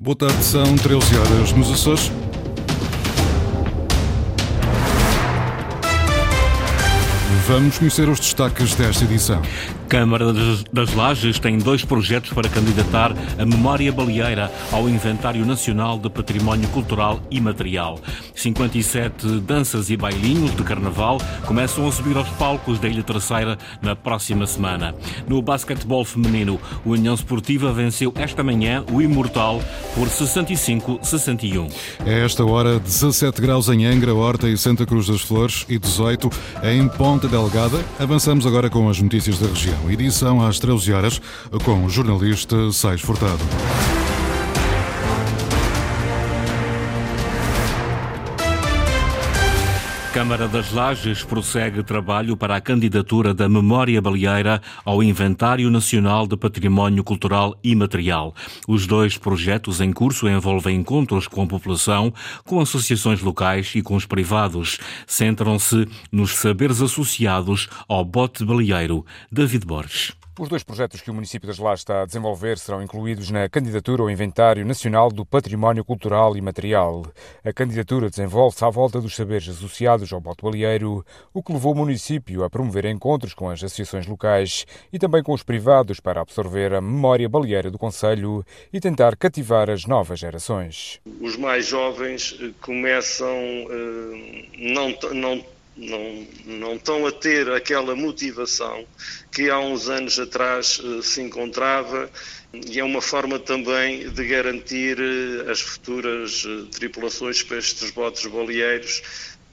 Boa tarde, são 13 horas nos Açores. Vamos conhecer os destaques desta edição. Câmara das Lajes tem dois projetos para candidatar a memória baleeira ao Inventário Nacional de Património Cultural e Material. 57 danças e bailinhos de carnaval começam a subir aos palcos da Ilha Terceira na próxima semana. No basquetebol feminino, o União Esportiva venceu esta manhã o Imortal por 65-61. É esta hora 17 graus em Angra, Horta e Santa Cruz das Flores e 18 em Ponta Delgada. Avançamos agora com as notícias da região. Edição às 13 horas com o jornalista Sais Furtado. Câmara das Lajes prossegue trabalho para a candidatura da Memória Baleeira ao Inventário Nacional de Património Cultural e Material. Os dois projetos em curso envolvem encontros com a população, com associações locais e com os privados. Centram-se nos saberes associados ao bote baleeiro. David Borges. Os dois projetos que o município das Lajes está a desenvolver serão incluídos na candidatura ao Inventário Nacional do Património Cultural e Material. A candidatura desenvolve-se à volta dos saberes associados ao baleeiro, o que levou o município a promover encontros com as associações locais e também com os privados para absorver a memória baleeira do Conselho e tentar cativar as novas gerações. Os mais jovens eh, começam uh, não, não não, não estão a ter aquela motivação que há uns anos atrás uh, se encontrava e é uma forma também de garantir uh, as futuras uh, tripulações para estes botes baleeiros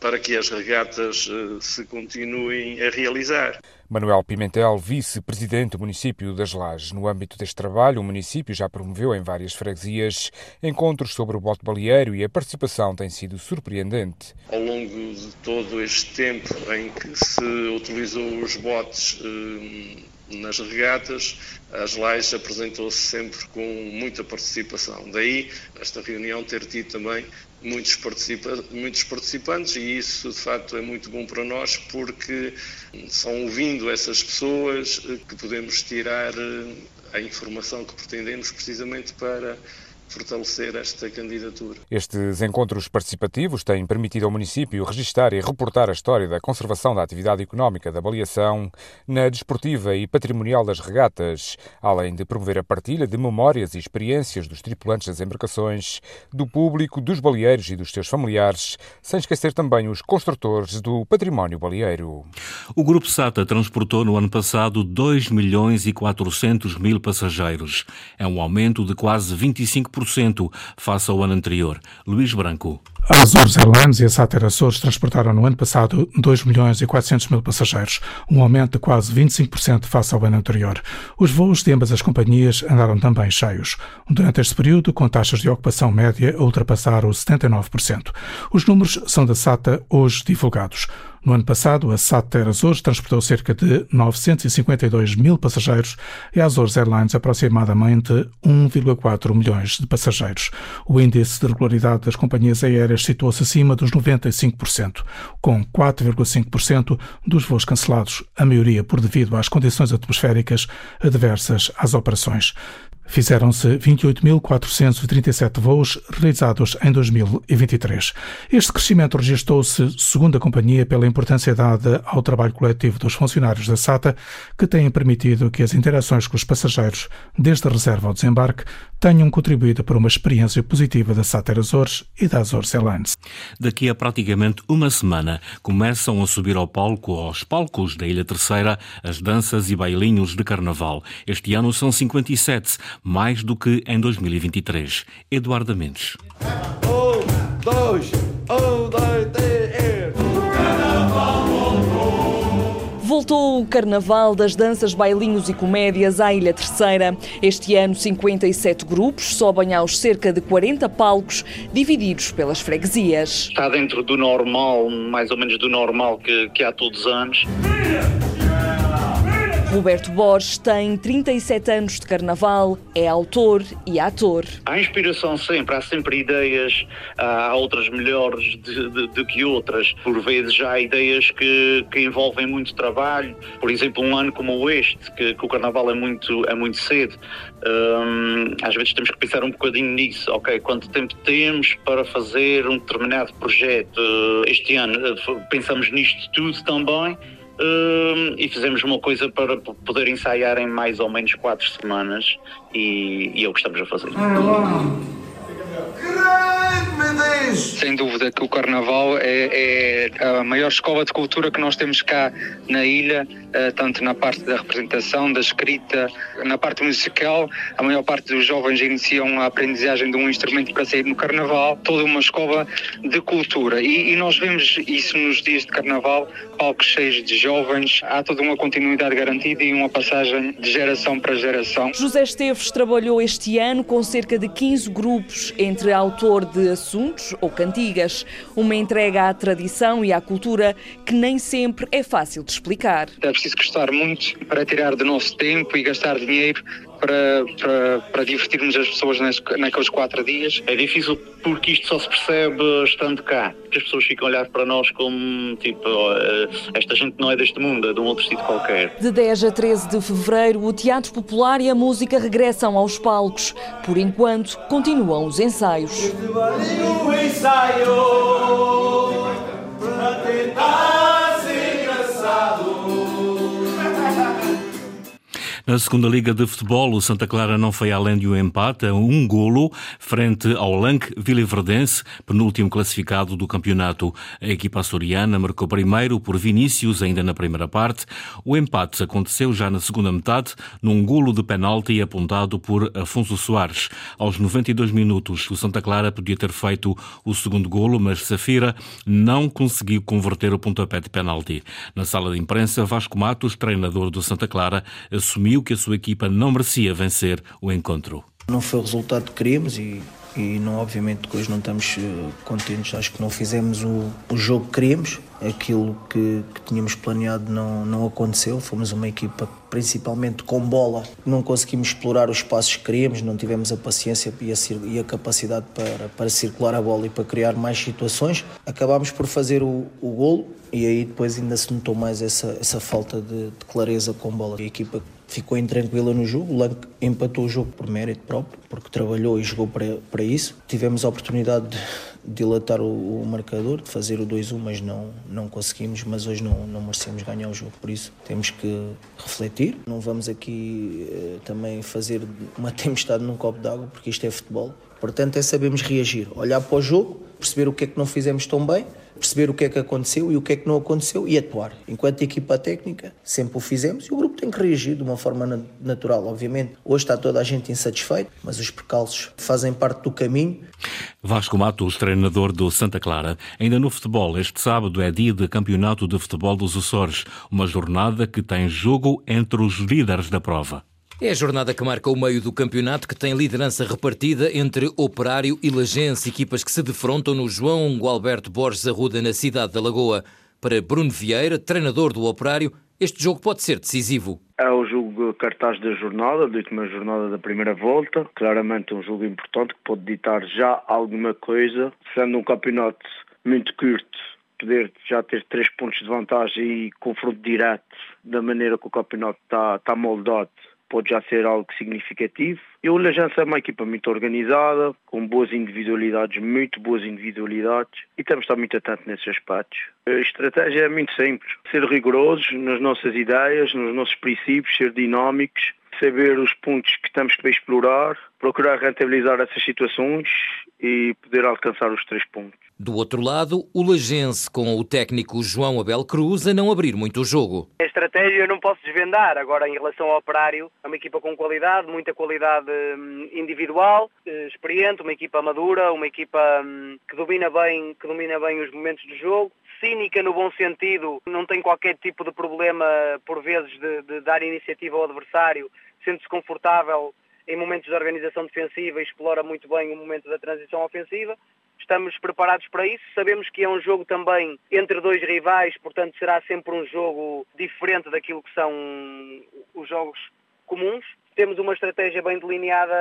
para que as regatas se continuem a realizar. Manuel Pimentel, vice-presidente do município das Lajes. No âmbito deste trabalho, o município já promoveu em várias freguesias encontros sobre o bote baleeiro e a participação tem sido surpreendente. Ao longo de todo este tempo em que se utilizou os botes eh, nas regatas, as Lajes apresentou-se sempre com muita participação. Daí esta reunião ter tido também muitos, participa muitos participantes e isso de facto é muito bom para nós porque são ouvindo essas pessoas eh, que podemos tirar eh, a informação que pretendemos precisamente para fortalecer esta candidatura. Estes encontros participativos têm permitido ao município registar e reportar a história da conservação da atividade económica da baleação na desportiva e patrimonial das regatas, além de promover a partilha de memórias e experiências dos tripulantes das embarcações, do público, dos baleeiros e dos seus familiares, sem esquecer também os construtores do património baleeiro. O Grupo SATA transportou no ano passado 2 milhões e 400 mil passageiros. É um aumento de quase 25% 10% face ao ano anterior. Luís Branco. Azores Airlines e a Sater Açores transportaram no ano passado 2 milhões e 400 mil passageiros, um aumento de quase 25% face ao ano anterior. Os voos de ambas as companhias andaram também cheios, durante este período com taxas de ocupação média a ultrapassar os 79%. Os números são da SATA hoje divulgados. No ano passado, a SATER Azores transportou cerca de 952 mil passageiros e a Azores Airlines aproximadamente 1,4 milhões de passageiros. O índice de regularidade das companhias aéreas situou-se acima dos 95%, com 4,5% dos voos cancelados, a maioria por devido às condições atmosféricas adversas às operações. Fizeram-se 28.437 voos realizados em 2023. Este crescimento registrou-se, segundo a companhia, pela importância dada ao trabalho coletivo dos funcionários da SATA, que têm permitido que as interações com os passageiros, desde a reserva ao desembarque, tenham contribuído para uma experiência positiva da Sater Azores e da Azores Airlines. Daqui a praticamente uma semana começam a subir ao palco, aos palcos da Ilha Terceira, as danças e bailinhos de carnaval. Este ano são 57, mais do que em 2023. Eduardo Mendes. Um, dois, um, dois, três, Voltou o Carnaval das Danças, Bailinhos e Comédias à Ilha Terceira. Este ano, 57 grupos sobem aos cerca de 40 palcos, divididos pelas freguesias. Está dentro do normal, mais ou menos do normal que, que há todos os anos. Roberto Borges tem 37 anos de carnaval, é autor e ator. Há inspiração sempre, há sempre ideias, há outras melhores do que outras. Por vezes há ideias que, que, envolvem muito trabalho. Por exemplo, um ano como este, que, que o carnaval é muito, é muito cedo. Hum, às vezes temos que pensar um bocadinho nisso. Ok, quanto tempo temos para fazer um determinado projeto? Este ano eh, pensamos nisto tudo também Uh, e fizemos uma coisa para poder ensaiar em mais ou menos quatro semanas e, e é o que estamos a fazer. Sem dúvida que o Carnaval é, é, a maior escola de cultura que nós temos cá na ilha, eh, tanto na parte da representação, da escrita, na parte musical. A maior parte dos jovens iniciam a aprendizagem de um instrumento para sair no Carnaval, toda uma escola de cultura. E, e nós vemos isso nos dias de Carnaval, palcos cheios de jovens, há toda uma continuidade garantida e uma passagem de geração para geração. José Esteves trabalhou este ano com cerca de 15 grupos, entre autor de assuntos ou cantigas, uma entrega à tradição e à cultura que nem sempre é fácil de explicar. É preciso gostar muito para tirar do nosso tempo e gastar dinheiro para, para, para divertirmos as pessoas nas, naqueles quatro dias. É difícil porque isto só se percebe estando cá. As pessoas ficam a olhar para nós como tipo, esta gente não é deste mundo, é de um outro sítio qualquer. De 10 a 13 de fevereiro, o Teatro Popular e a música regressam aos palcos. Por enquanto, continuam os ensaios. Este ensaio Na segunda Liga de Futebol, o Santa Clara não foi além de um empate a um golo frente ao Lanque Villeverdense, penúltimo classificado do campeonato. A equipa açoriana marcou primeiro por Vinícius, ainda na primeira parte. O empate aconteceu já na segunda metade, num golo de penalti apontado por Afonso Soares. Aos 92 minutos, o Santa Clara podia ter feito o segundo golo, mas Safira não conseguiu converter o pontapé de penalti. Na sala de imprensa, Vasco Matos, treinador do Santa Clara, assumiu que a sua equipa não merecia vencer o encontro. Não foi o resultado que queríamos e, e não, obviamente que hoje não estamos eh, contentes. Acho que não fizemos o, o jogo que queríamos, aquilo que, que, tínhamos planeado não, não aconteceu. Fomos uma equipa principalmente com bola, não conseguimos explorar os espaços que queríamos, não tivemos a paciência e a, e a capacidade para, para circular a bola e para criar mais situações. Acabámos por fazer o, o golo e aí depois ainda se notou mais essa, essa falta de, de clareza com bola. A equipa ficou intranquila no jogo. O Lank empatou o jogo por mérito próprio, porque trabalhou e jogou para, para isso. Tivemos a oportunidade de dilatar o, o marcador, de fazer o 2-1, mas não, não conseguimos. Mas hoje não, não merecemos ganhar o jogo, por isso temos que refletir. Não vamos aqui eh, também fazer uma tempestade num copo d'água, porque isto é futebol. Portanto, é sabermos reagir, olhar para o jogo, perceber o que é que não fizemos tão bem perceber o que é que aconteceu e o que é que não aconteceu e atuar. Enquanto equipa técnica, sempre o fizemos e o grupo tem que reagir de uma forma natural, obviamente. Hoje está toda a gente insatisfeita, mas os percalços fazem parte do caminho. Vasco Matos, treinador do Santa Clara. Ainda no futebol, este sábado é dia de Campeonato de Futebol dos Açores, uma jornada que tem jogo entre os líderes da prova. É a jornada que marca o meio do campeonato, que tem liderança repartida entre Operário e Lagense, equipas que se defrontam no João Gualberto Borges Arruda, na cidade da Lagoa. Para Bruno Vieira, treinador do Operário, este jogo pode ser decisivo. É o jogo cartaz da jornada, da última jornada da primeira volta. Claramente um jogo importante que pode ditar já alguma coisa, sendo um campeonato muito curto poder já ter três pontos de vantagem e confronto direto da maneira que o campeonato está, está moldado pode já ser algo significativo. E o Lajança é uma equipa muito organizada, com boas individualidades, muito boas individualidades, e temos estar muito atentos nesses aspectos. A estratégia é muito simples, ser rigorosos nas nossas ideias, nos nossos princípios, ser dinâmicos, saber os pontos que temos que explorar, procurar rentabilizar essas situações e poder alcançar os três pontos. Do outro lado, o Lagense, com o técnico João Abel Cruz, a não abrir muito o jogo. A estratégia eu não posso desvendar. Agora, em relação ao operário, é uma equipa com qualidade, muita qualidade hum, individual, eh, experiente, uma equipa madura, uma equipa hum, que domina bem, que domina bem os momentos do jogo cínica no bom sentido, não tem qualquer tipo de problema, por vezes, de, de dar iniciativa ao adversário, sente-se confortável em momentos de organização defensiva e explora muito bem o momento da transição ofensiva estamos preparados para isso. Sabemos que é um jogo também entre dois rivais, portanto será sempre um jogo diferente daquilo que são os jogos comuns. Temos uma estratégia bem delineada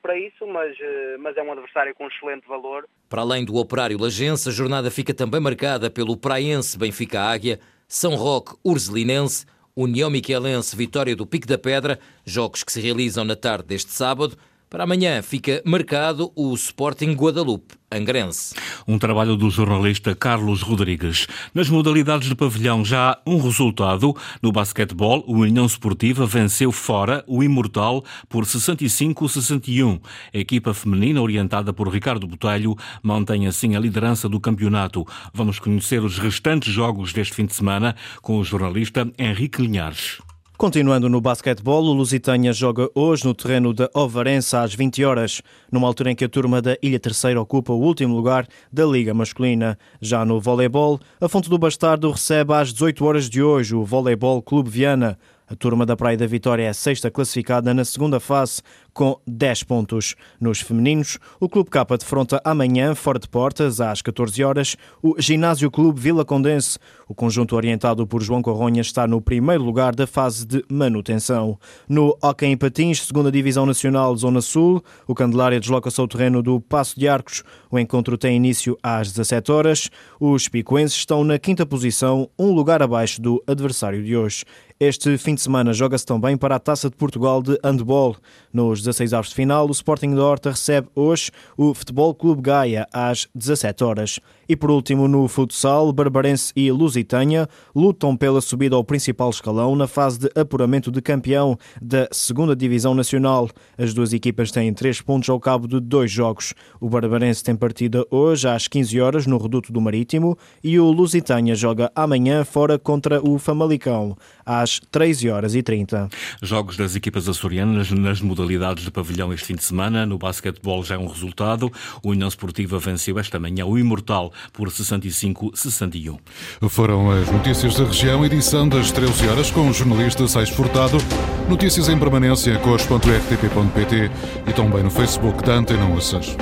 para isso, mas, eh, mas é um adversário com excelente valor. Para além do operário Lagense, a jornada fica também marcada pelo Praense Benfica Águia, São Roque Urzelinense, União Miquelense Vitória do Pico da Pedra, jogos que se realizam na tarde deste sábado. Para amanhã fica marcado o Sporting Guadalupe Angrense. Um trabalho do jornalista Carlos Rodrigues. Nas modalidades de pavilhão já há um resultado. No basquetebol, o União Esportiva venceu fora o Imortal por 65-61. A equipa feminina, orientada por Ricardo Botelho, mantém assim a liderança do campeonato. Vamos conhecer os restantes jogos deste fim de semana com o jornalista Henrique Linhares. Continuando no basquetebol, o Lusitânia joga hoje no terreno da Ovarense às 20 horas, numa altura em que a turma da Ilha Terceira ocupa o último lugar da Liga Masculina. Já no voleibol, a Fonte do Bastardo recebe às 18 horas de hoje o Voleibol Clube Viana. A turma da Praia da Vitória é a sexta classificada na segunda fase, com 10 pontos. Nos femininos, o Clube K defronta amanhã, fora de portas, às 14 horas, o Ginásio Clube Vila Condense. O conjunto orientado por João Corronha está no primeiro lugar da fase de manutenção. No Hockey em Patins, segunda Divisão Nacional Zona Sul, o Candelária desloca-se ao terreno do Passo de Arcos. O encontro tem início às 17 horas. Os picuenses estão na quinta posição, um lugar abaixo do adversário de hoje. Este fim de semana joga-se também para a Taça de Portugal de Handball. Nos 16 avos de final, o Sporting da Horta recebe hoje o Futebol Clube Gaia às 17 horas. E por último, no futsal, Barbarense e Lusitânia lutam pela subida ao principal escalão na fase de apuramento de campeão da segunda Divisão Nacional. As duas equipas têm três pontos ao cabo de dois jogos. O Barbarense tem partida hoje às 15 horas no Reduto do Marítimo e o Lusitânia joga amanhã fora contra o Famalicão às 13 horas e 30. Jogos das equipas açorianas nas modalidades de pavilhão este fim de semana. No basquetebol já é um resultado. O União Esportiva venceu esta manhã o Imortal por 65-61. Foram as notícias da região, edição das 13 horas com o jornalista Sais Furtado. Notícias em permanência, cores.rtp.pt e também no Facebook da Antena Açores.